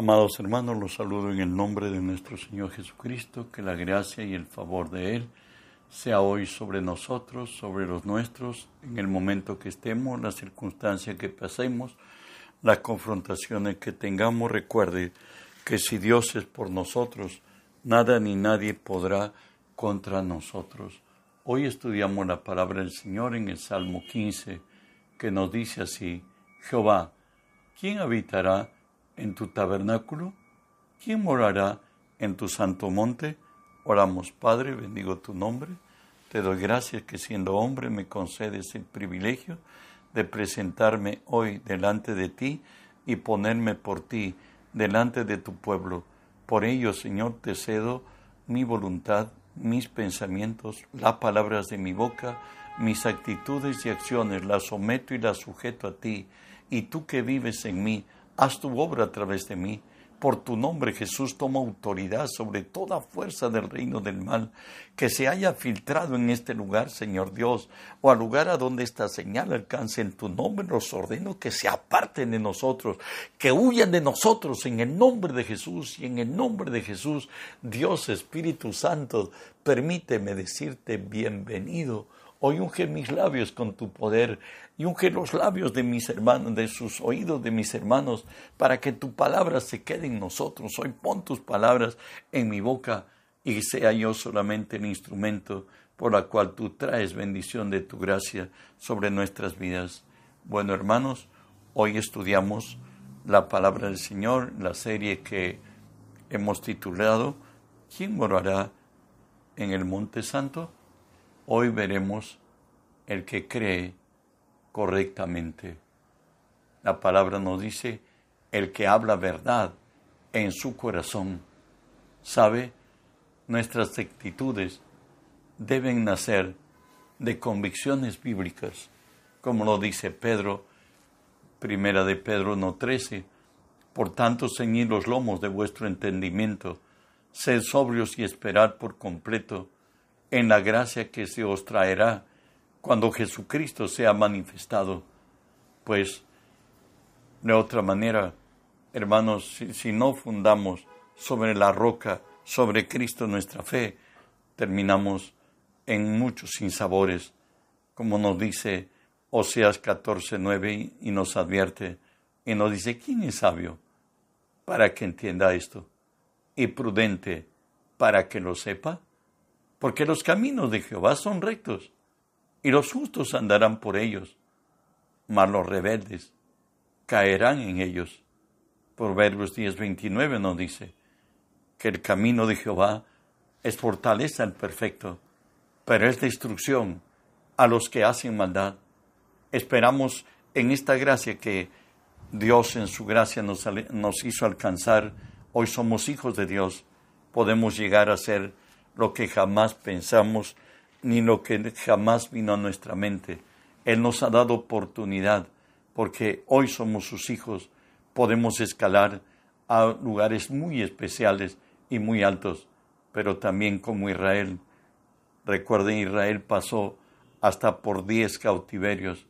Amados hermanos, los saludo en el nombre de nuestro Señor Jesucristo, que la gracia y el favor de Él sea hoy sobre nosotros, sobre los nuestros, en el momento que estemos, la circunstancia que pasemos, las confrontaciones que tengamos. Recuerde que si Dios es por nosotros, nada ni nadie podrá contra nosotros. Hoy estudiamos la palabra del Señor en el Salmo 15, que nos dice así, Jehová, ¿quién habitará en tu tabernáculo? ¿Quién morará en tu santo monte? Oramos, Padre, bendigo tu nombre. Te doy gracias que siendo hombre me concedes el privilegio de presentarme hoy delante de ti y ponerme por ti delante de tu pueblo. Por ello, Señor, te cedo mi voluntad, mis pensamientos, las palabras de mi boca, mis actitudes y acciones, las someto y las sujeto a ti, y tú que vives en mí, haz tu obra a través de mí. Por tu nombre, Jesús, toma autoridad sobre toda fuerza del reino del mal que se haya filtrado en este lugar, Señor Dios, o al lugar a donde esta señal alcance en tu nombre, los ordeno que se aparten de nosotros, que huyan de nosotros en el nombre de Jesús y en el nombre de Jesús, Dios Espíritu Santo, permíteme decirte bienvenido Hoy unge mis labios con tu poder y unge los labios de mis hermanos, de sus oídos de mis hermanos, para que tu palabra se quede en nosotros. Hoy pon tus palabras en mi boca y sea yo solamente el instrumento por la cual tú traes bendición de tu gracia sobre nuestras vidas. Bueno, hermanos, hoy estudiamos la palabra del Señor, la serie que hemos titulado ¿Quién morará en el Monte Santo? Hoy veremos el que cree correctamente. La palabra nos dice el que habla verdad en su corazón. ¿Sabe? Nuestras actitudes deben nacer de convicciones bíblicas, como lo dice Pedro, primera de Pedro 1.13. Por tanto, ceñid los lomos de vuestro entendimiento, sed sobrios y esperad por completo en la gracia que se os traerá cuando Jesucristo sea manifestado. Pues, de otra manera, hermanos, si, no fundamos sobre la roca, sobre Cristo nuestra fe, terminamos en muchos sinsabores, como nos dice Oseas 14, 9, y nos advierte, y nos dice, ¿quién es sabio para que entienda esto? Y prudente para que lo sepa porque los caminos de Jehová son rectos, y los justos andarán por ellos, mas los rebeldes caerán en ellos. Proverbios 10:29 nos dice que el camino de Jehová es fortaleza al perfecto, pero es destrucción a los que hacen maldad. Esperamos en esta gracia que Dios en su gracia nos, nos hizo alcanzar. Hoy somos hijos de Dios. Podemos llegar a ser lo que jamás pensamos ni lo que jamás vino a nuestra mente. Él nos ha dado oportunidad porque hoy somos sus hijos, podemos escalar a lugares muy especiales y muy altos, pero también como Israel. Recuerden, Israel pasó hasta por diez cautiverios.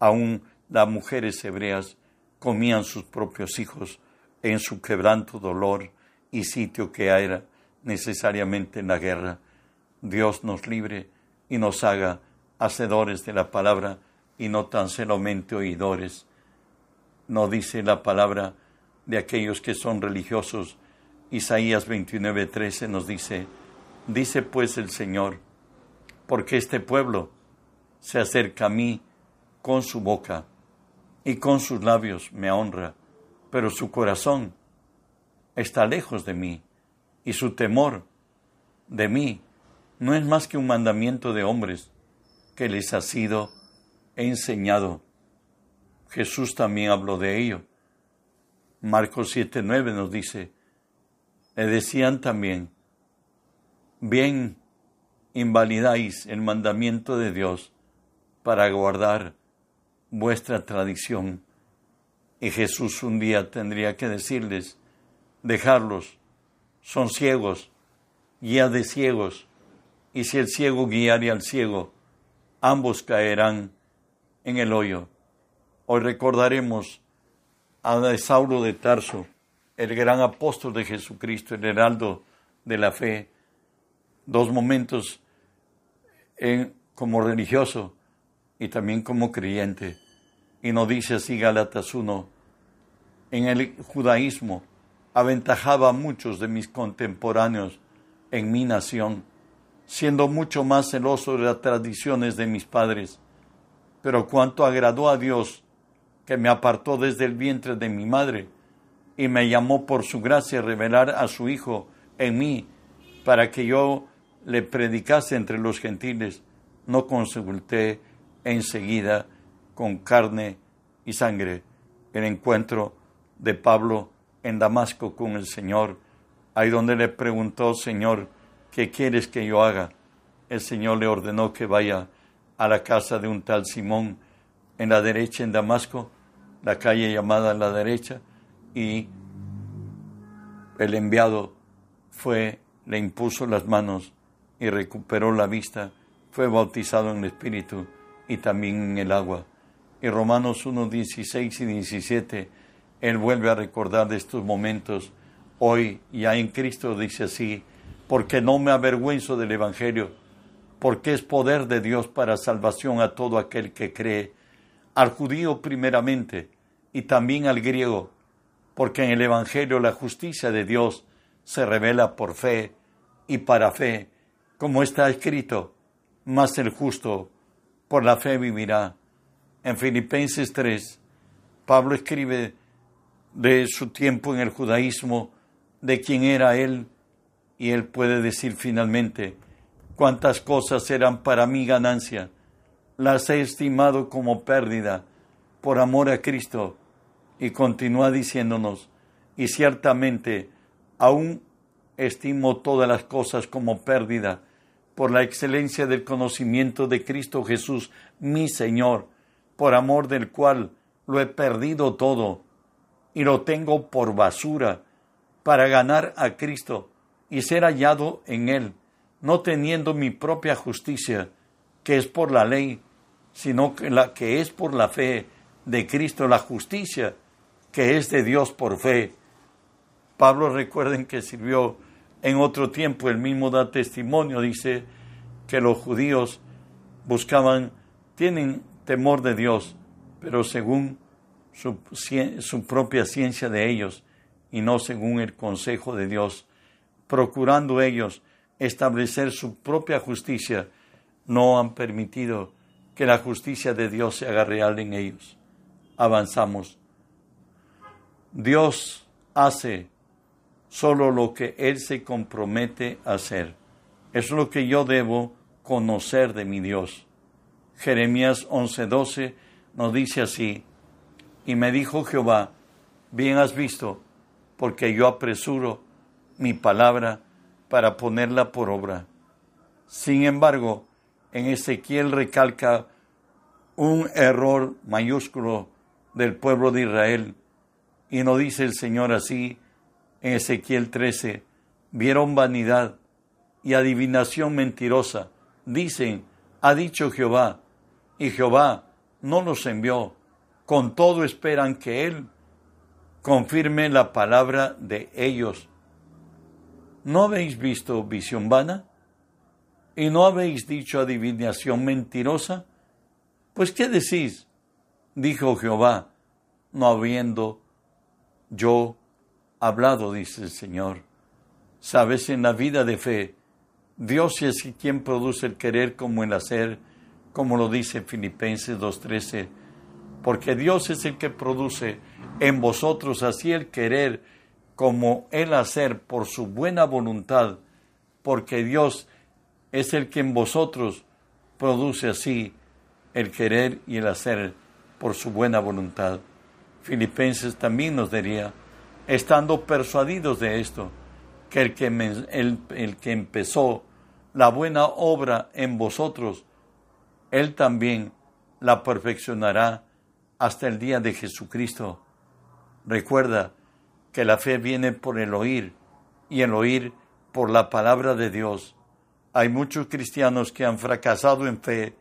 Aún las mujeres hebreas comían sus propios hijos en su quebranto dolor y sitio que era necesariamente en la guerra. Dios nos libre y nos haga hacedores de la palabra y no tan solamente oidores. No dice la palabra de aquellos que son religiosos. Isaías 29:13 nos dice, dice pues el Señor, porque este pueblo se acerca a mí con su boca y con sus labios me honra, pero su corazón está lejos de mí y su temor de mí no es más que un mandamiento de hombres que les ha sido enseñado. Jesús también habló de ello. Marcos 7:9 nos dice, le decían también, bien invalidáis el mandamiento de Dios para guardar vuestra tradición. Y Jesús un día tendría que decirles, dejarlos son ciegos, guía de ciegos, y si el ciego guiare al ciego, ambos caerán en el hoyo. Hoy recordaremos a Saulo de Tarso, el gran apóstol de Jesucristo, el heraldo de la fe, dos momentos en, como religioso y también como creyente. Y nos dice así Galatas 1, en el judaísmo aventajaba a muchos de mis contemporáneos en mi nación, siendo mucho más celoso de las tradiciones de mis padres. Pero cuanto agradó a Dios, que me apartó desde el vientre de mi madre, y me llamó por su gracia a revelar a su Hijo en mí, para que yo le predicase entre los gentiles, no consulté enseguida con carne y sangre el encuentro de Pablo en Damasco con el Señor, ahí donde le preguntó, Señor, ¿qué quieres que yo haga? El Señor le ordenó que vaya a la casa de un tal Simón en la derecha en Damasco, la calle llamada la derecha, y el enviado fue, le impuso las manos y recuperó la vista, fue bautizado en el Espíritu y también en el agua. Y Romanos 1, 16 y 17, Él vuelve a recordar de estos momentos. Hoy, ya en Cristo, dice así, porque no me avergüenzo del Evangelio, porque es poder de Dios para salvación a todo aquel que cree, al judío primeramente y también al griego, porque en el Evangelio la justicia de Dios se revela por fe y para fe, como está escrito, mas el justo por la fe vivirá. En Filipenses 3, Pablo escribe de su tiempo en el judaísmo, de quién era él, y él puede decir finalmente, cuántas cosas eran para mí ganancia, las he estimado como pérdida por amor a Cristo. Y continúa diciéndonos, y ciertamente aún estimo todas las cosas como pérdida por la excelencia del conocimiento de Cristo Jesús, mi Señor, por amor del cual lo he perdido todo y lo tengo por basura para ganar a Cristo y ser hallado en Él, no teniendo mi propia justicia, que es por la ley, sino que la que es por la fe de Cristo, la justicia que es de Dios por fe. Pablo recuerden que sirvió en otro tiempo, el mismo da testimonio, dice que los judíos buscaban, tienen temor de Dios, pero según su, propia ciencia de ellos y no según el consejo de Dios, procurando ellos establecer su propia justicia, no han permitido que la justicia de Dios se haga real en ellos. Avanzamos. Dios hace solo lo que Él se compromete a hacer. Es lo que yo debo conocer de mi Dios. Jeremías 11:12 nos dice así, y me dijo Jehová, bien has visto, porque yo apresuro mi palabra para ponerla por obra. Sin embargo, en Ezequiel recalca un error mayúsculo del pueblo de Israel y no dice el Señor así en Ezequiel 13, vieron vanidad y adivinación mentirosa. Dicen, ha dicho Jehová, y Jehová no los envió. Con todo esperan que Él confirme la palabra de ellos. ¿No habéis visto visión vana? ¿Y no habéis dicho adivinación mentirosa? Pues ¿qué decís? Dijo Jehová, no habiendo yo hablado, dice el Señor. Sabes, en la vida de fe, Dios es quien produce el querer como el hacer, como lo dice Filipenses 2.13, porque Dios es el que produce en vosotros así el querer como el hacer por su buena voluntad, porque Dios es el que en vosotros produce así el querer y el hacer por su buena voluntad. Filipenses también nos diría, estando persuadidos de esto, que el que, el, que empezó la buena obra en vosotros, Él también la perfeccionará hasta el día de Jesucristo. Recuerda que la fe viene por el oír y el oír por la palabra de Dios. Hay muchos cristianos que han fracasado en fe.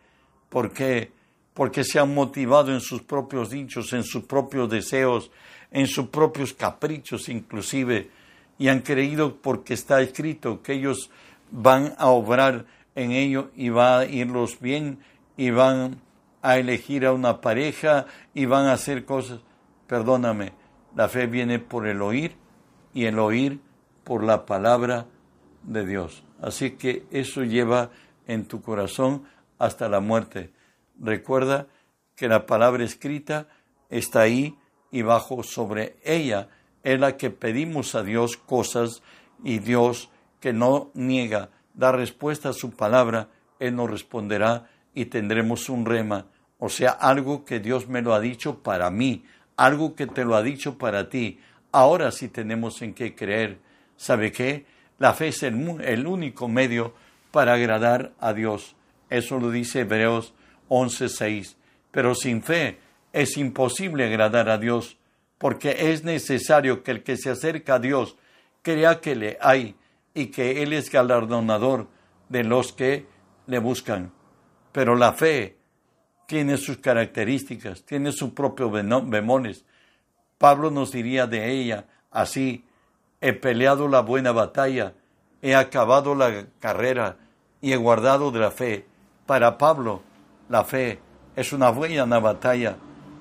¿Por qué? porque se han motivado en sus propios dichos, en sus propios deseos, en sus propios caprichos inclusive, y han creído porque está escrito que ellos van a obrar en ello y va a irlos bien y van a elegir a una pareja y van a hacer cosas. Perdóname, la fe viene por el oír y el oír por la palabra de Dios. Así que eso lleva en tu corazón hasta la muerte. Recuerda que la palabra escrita está ahí y bajo sobre ella es la que pedimos a Dios cosas y Dios que no niega, da respuesta a su palabra, Él nos responderá y tendremos un rema, o sea, algo que Dios me lo ha dicho para mí, algo que te lo ha dicho para ti. Ahora sí tenemos en qué creer. ¿Sabe qué? La fe es el, único medio para agradar a Dios. Eso lo dice Hebreos 11:6. Pero sin fe es imposible agradar a Dios, porque es necesario que el que se acerca a Dios crea que le hay y que Él es galardonador de los que le buscan. Pero la fe tiene sus características, tiene sus propios bemoles. Pablo nos diría de ella así, he peleado la buena batalla, he acabado la carrera y he guardado de la fe. Para Pablo, la fe es una buena batalla.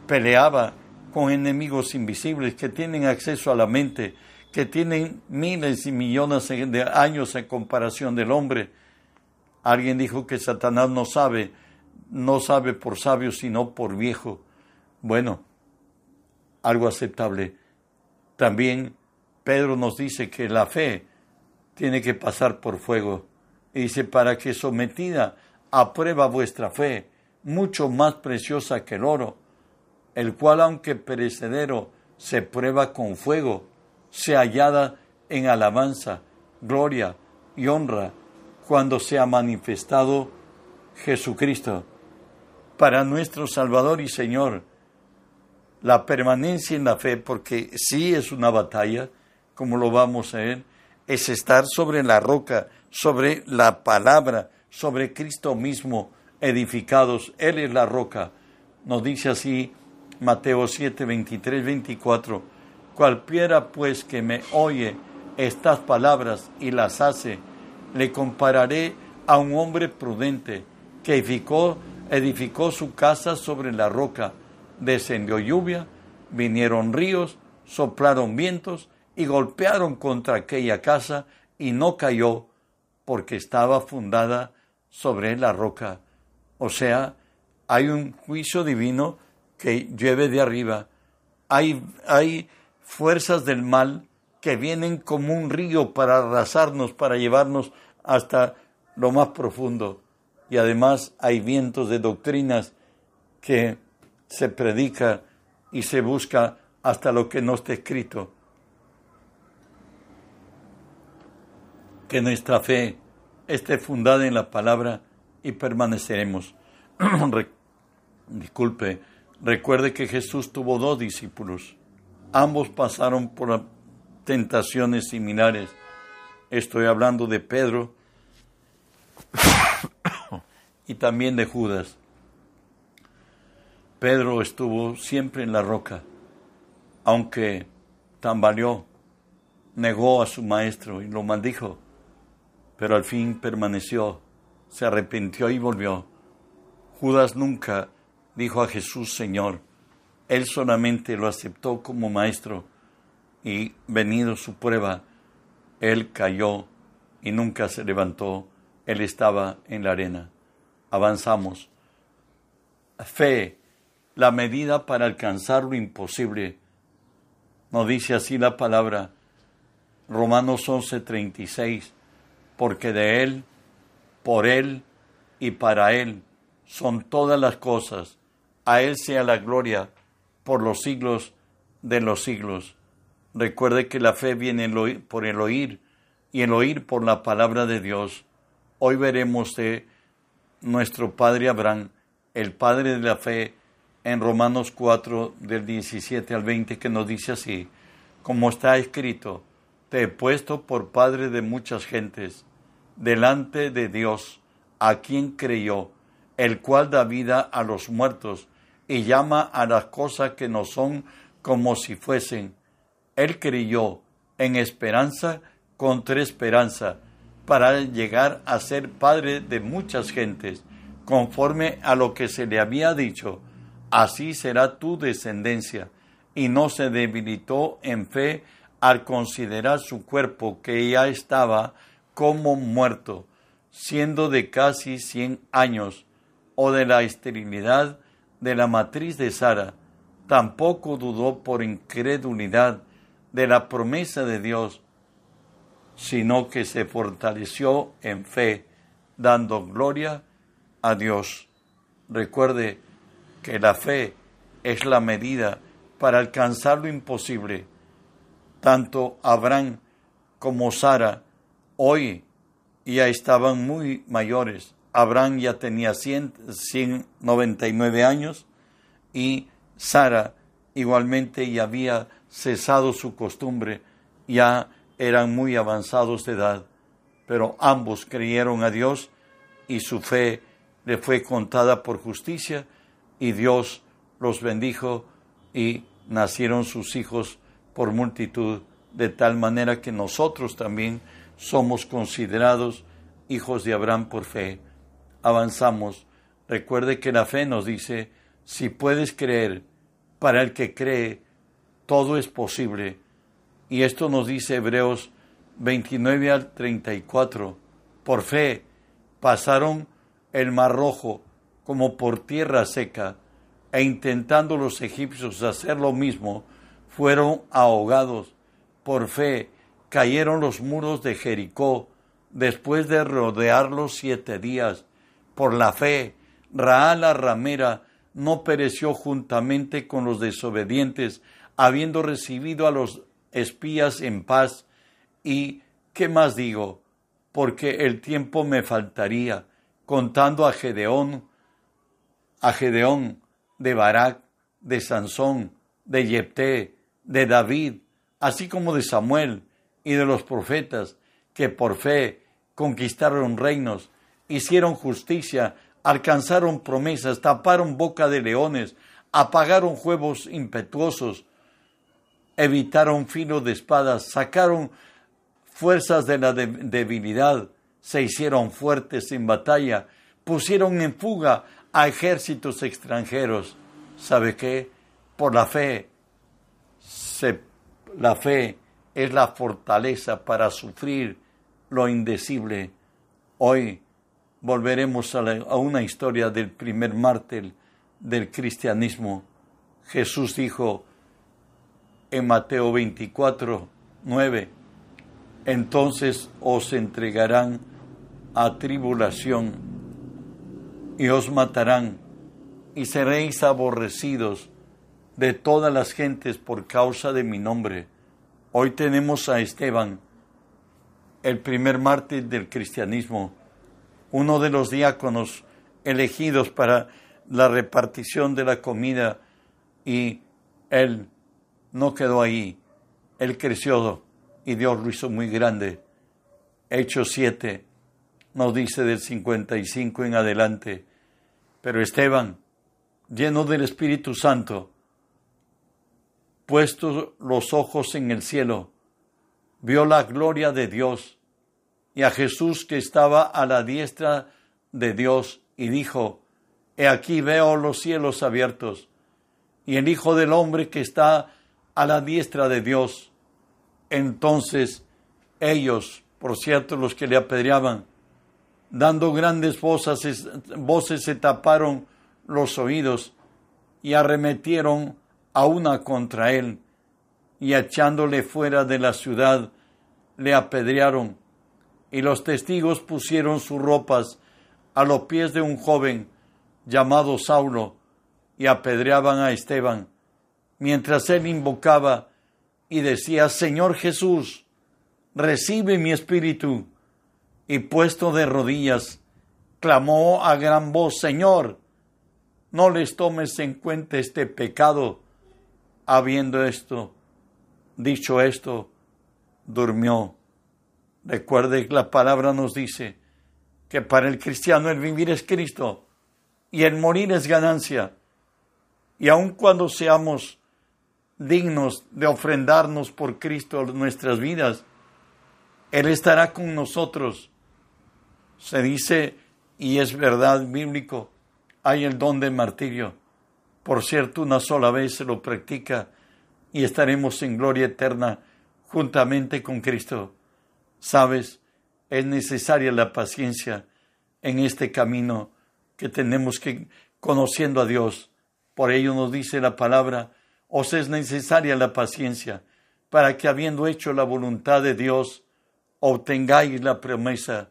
Peleaba con enemigos invisibles que tienen acceso a la mente, que tienen miles y millones de años en comparación del hombre. Alguien dijo que Satanás no sabe, no sabe por sabio, sino por viejo. Bueno, algo aceptable. También Pedro nos dice que la fe tiene que pasar por fuego. Y dice, para que sometida a prueba vuestra fe, mucho más preciosa que el oro, el cual aunque perecedero se prueba con fuego, se hallada en alabanza, gloria y honra cuando se ha manifestado Jesucristo. Para nuestro Salvador y Señor, la permanencia en la fe, porque sí es una batalla, como lo vamos a ver, es estar sobre la roca, sobre la palabra, sobre Cristo mismo, edificados. Él es la roca. Nos dice así Mateo 7, 23, 24. Cualquiera pues que me oye estas palabras y las hace, le compararé a un hombre prudente que edificó, edificó su casa sobre la roca. Descendió lluvia, vinieron ríos, soplaron vientos y golpearon contra aquella casa y no cayó porque estaba fundada sobre la roca. O sea, hay un juicio divino que llueve de arriba. Hay, hay fuerzas del mal que vienen como un río para arrasarnos, para llevarnos hasta lo más profundo. Y además hay vientos de doctrinas que se predica y se busca hasta lo que no está escrito. que nuestra fe esté fundada en la palabra y permaneceremos. Disculpe, recuerde que Jesús tuvo dos discípulos. Ambos pasaron por tentaciones similares. Estoy hablando de Pedro y también de Judas. Pedro estuvo siempre en la roca, aunque tambaleó, negó a su maestro y lo maldijo pero al fin permaneció, se arrepintió y volvió. Judas nunca dijo a Jesús Señor, él solamente lo aceptó como maestro y venido su prueba, él cayó y nunca se levantó, él estaba en la arena. Avanzamos. Fe, la medida para alcanzar lo imposible. Nos dice así la palabra. Romanos 11:36 porque de Él, por Él y para Él son todas las cosas. A Él sea la gloria por los siglos de los siglos. Recuerde que la fe viene por el oír y el oír por la palabra de Dios. Hoy veremos de nuestro Padre Abraham, el Padre de la fe, en Romanos 4 del 17 al 20, que nos dice así, como está escrito, te he puesto por Padre de muchas gentes delante de Dios, a quien creyó, el cual da vida a los muertos y llama a las cosas que no son como si fuesen. Él creyó en esperanza contra esperanza para llegar a ser padre de muchas gentes, conforme a lo que se le había dicho, así será tu descendencia, y no se debilitó en fe al considerar su cuerpo que ya estaba como muerto, siendo de casi cien años, o de la esterilidad de la matriz de Sara, tampoco dudó por incredulidad de la promesa de Dios, sino que se fortaleció en fe, dando gloria a Dios. Recuerde que la fe es la medida para alcanzar lo imposible. Tanto Abraham como Sara hoy ya estaban muy mayores. Abraham ya tenía 199 años y Sara igualmente ya había cesado su costumbre, ya eran muy avanzados de edad, pero ambos creyeron a Dios y su fe le fue contada por justicia y Dios los bendijo y nacieron sus hijos por multitud, de tal manera que nosotros también somos considerados hijos de Abraham por fe. Avanzamos. Recuerde que la fe nos dice, si puedes creer, para el que cree, todo es posible. Y esto nos dice Hebreos 29 al 34. Por fe pasaron el mar rojo como por tierra seca, e intentando los egipcios hacer lo mismo, fueron ahogados. Por fe cayeron los muros de Jericó después de rodearlos siete días. Por la fe, Raá la ramera no pereció juntamente con los desobedientes, habiendo recibido a los espías en paz. Y, ¿qué más digo? Porque el tiempo me faltaría, contando a Gedeón, a Gedeón, de Barak, de Sansón, de Jepté, de David, así como de Samuel y de los profetas, que por fe conquistaron reinos, hicieron justicia, alcanzaron promesas, taparon boca de leones, apagaron juegos impetuosos, evitaron filo de espadas, sacaron fuerzas de la debilidad, se hicieron fuertes en batalla, pusieron en fuga a ejércitos extranjeros. ¿Sabe qué? Por la fe, la fe es la fortaleza para sufrir lo indecible. Hoy volveremos a, a una historia del primer mártir del cristianismo. Jesús dijo en Mateo 24, 9, entonces os entregarán a tribulación y os matarán y seréis aborrecidos de todas las gentes por causa de mi nombre. Hoy tenemos a Esteban, el primer mártir del cristianismo, uno de los diáconos elegidos para la repartición de la comida y él no quedó ahí, él creció y Dios lo hizo muy grande. Hechos 7 nos dice del 55 en adelante, pero Esteban, lleno del Espíritu Santo, puestos los ojos en el cielo, vio la gloria de Dios y a Jesús que estaba a la diestra de Dios y dijo, He aquí veo los cielos abiertos y el Hijo del Hombre que está a la diestra de Dios. Entonces ellos, por cierto, los que le apedreaban, dando grandes voces, voces se taparon los oídos y arremetieron a una contra él. Y echándole fuera de la ciudad le apedrearon. Y los testigos pusieron sus ropas a los pies de un joven llamado Saulo y apedreaban a Esteban, mientras él invocaba y decía, Señor Jesús, recibe mi espíritu. Y puesto de rodillas, clamó a gran voz, Señor, no les tomes en cuenta este pecado. Habiendo esto, dicho esto, durmió. Recuerde que la palabra nos dice que para el cristiano el vivir es Cristo y el morir es ganancia. Y aun cuando seamos dignos de ofrendarnos por Cristo nuestras vidas, Él estará con nosotros. Se dice, y es verdad bíblico, hay el don del martirio. Por cierto, una sola vez se lo practica y estaremos en gloria eterna juntamente con Cristo. Sabes, es necesaria la paciencia en este camino que tenemos que conociendo a Dios. Por ello nos dice la palabra, os es necesaria la paciencia para que habiendo hecho la voluntad de Dios, obtengáis la promesa.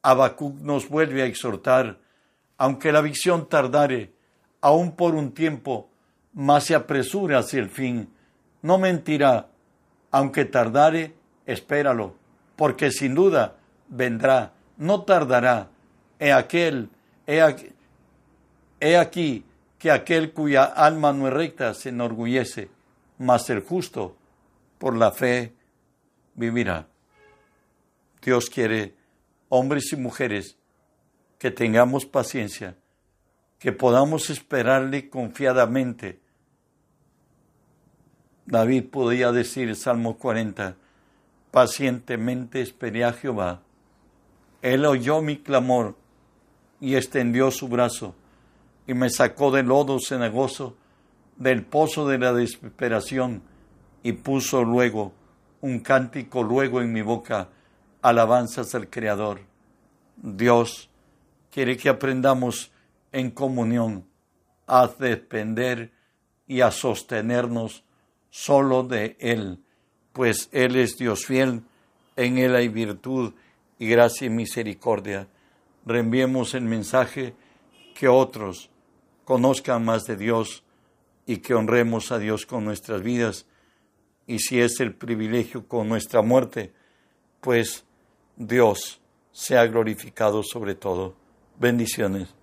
Habacuc nos vuelve a exhortar, aunque la visión tardare, aún por un tiempo, más se apresura hacia el fin. No mentirá, aunque tardare, espéralo, porque sin duda vendrá, no tardará. He aquel, he aquí, he aquí que aquel cuya alma no es recta se enorgullece, mas el justo por la fe vivirá. Dios quiere hombres y mujeres que tengamos paciencia, que podamos esperarle confiadamente. David podía decir, Salmo 40, pacientemente esperé a Jehová. Él oyó mi clamor y extendió su brazo y me sacó del lodo cenagoso, del pozo de la desesperación, y puso luego un cántico luego en mi boca, alabanzas al Creador. Dios quiere que aprendamos en comunión a depender y a sostenernos solo de Él, pues Él es Dios fiel, en Él hay virtud y gracia y misericordia. Reenviemos el mensaje que otros conozcan más de Dios y que honremos a Dios con nuestras vidas y si es el privilegio con nuestra muerte, pues Dios sea glorificado sobre todo. Bendiciones.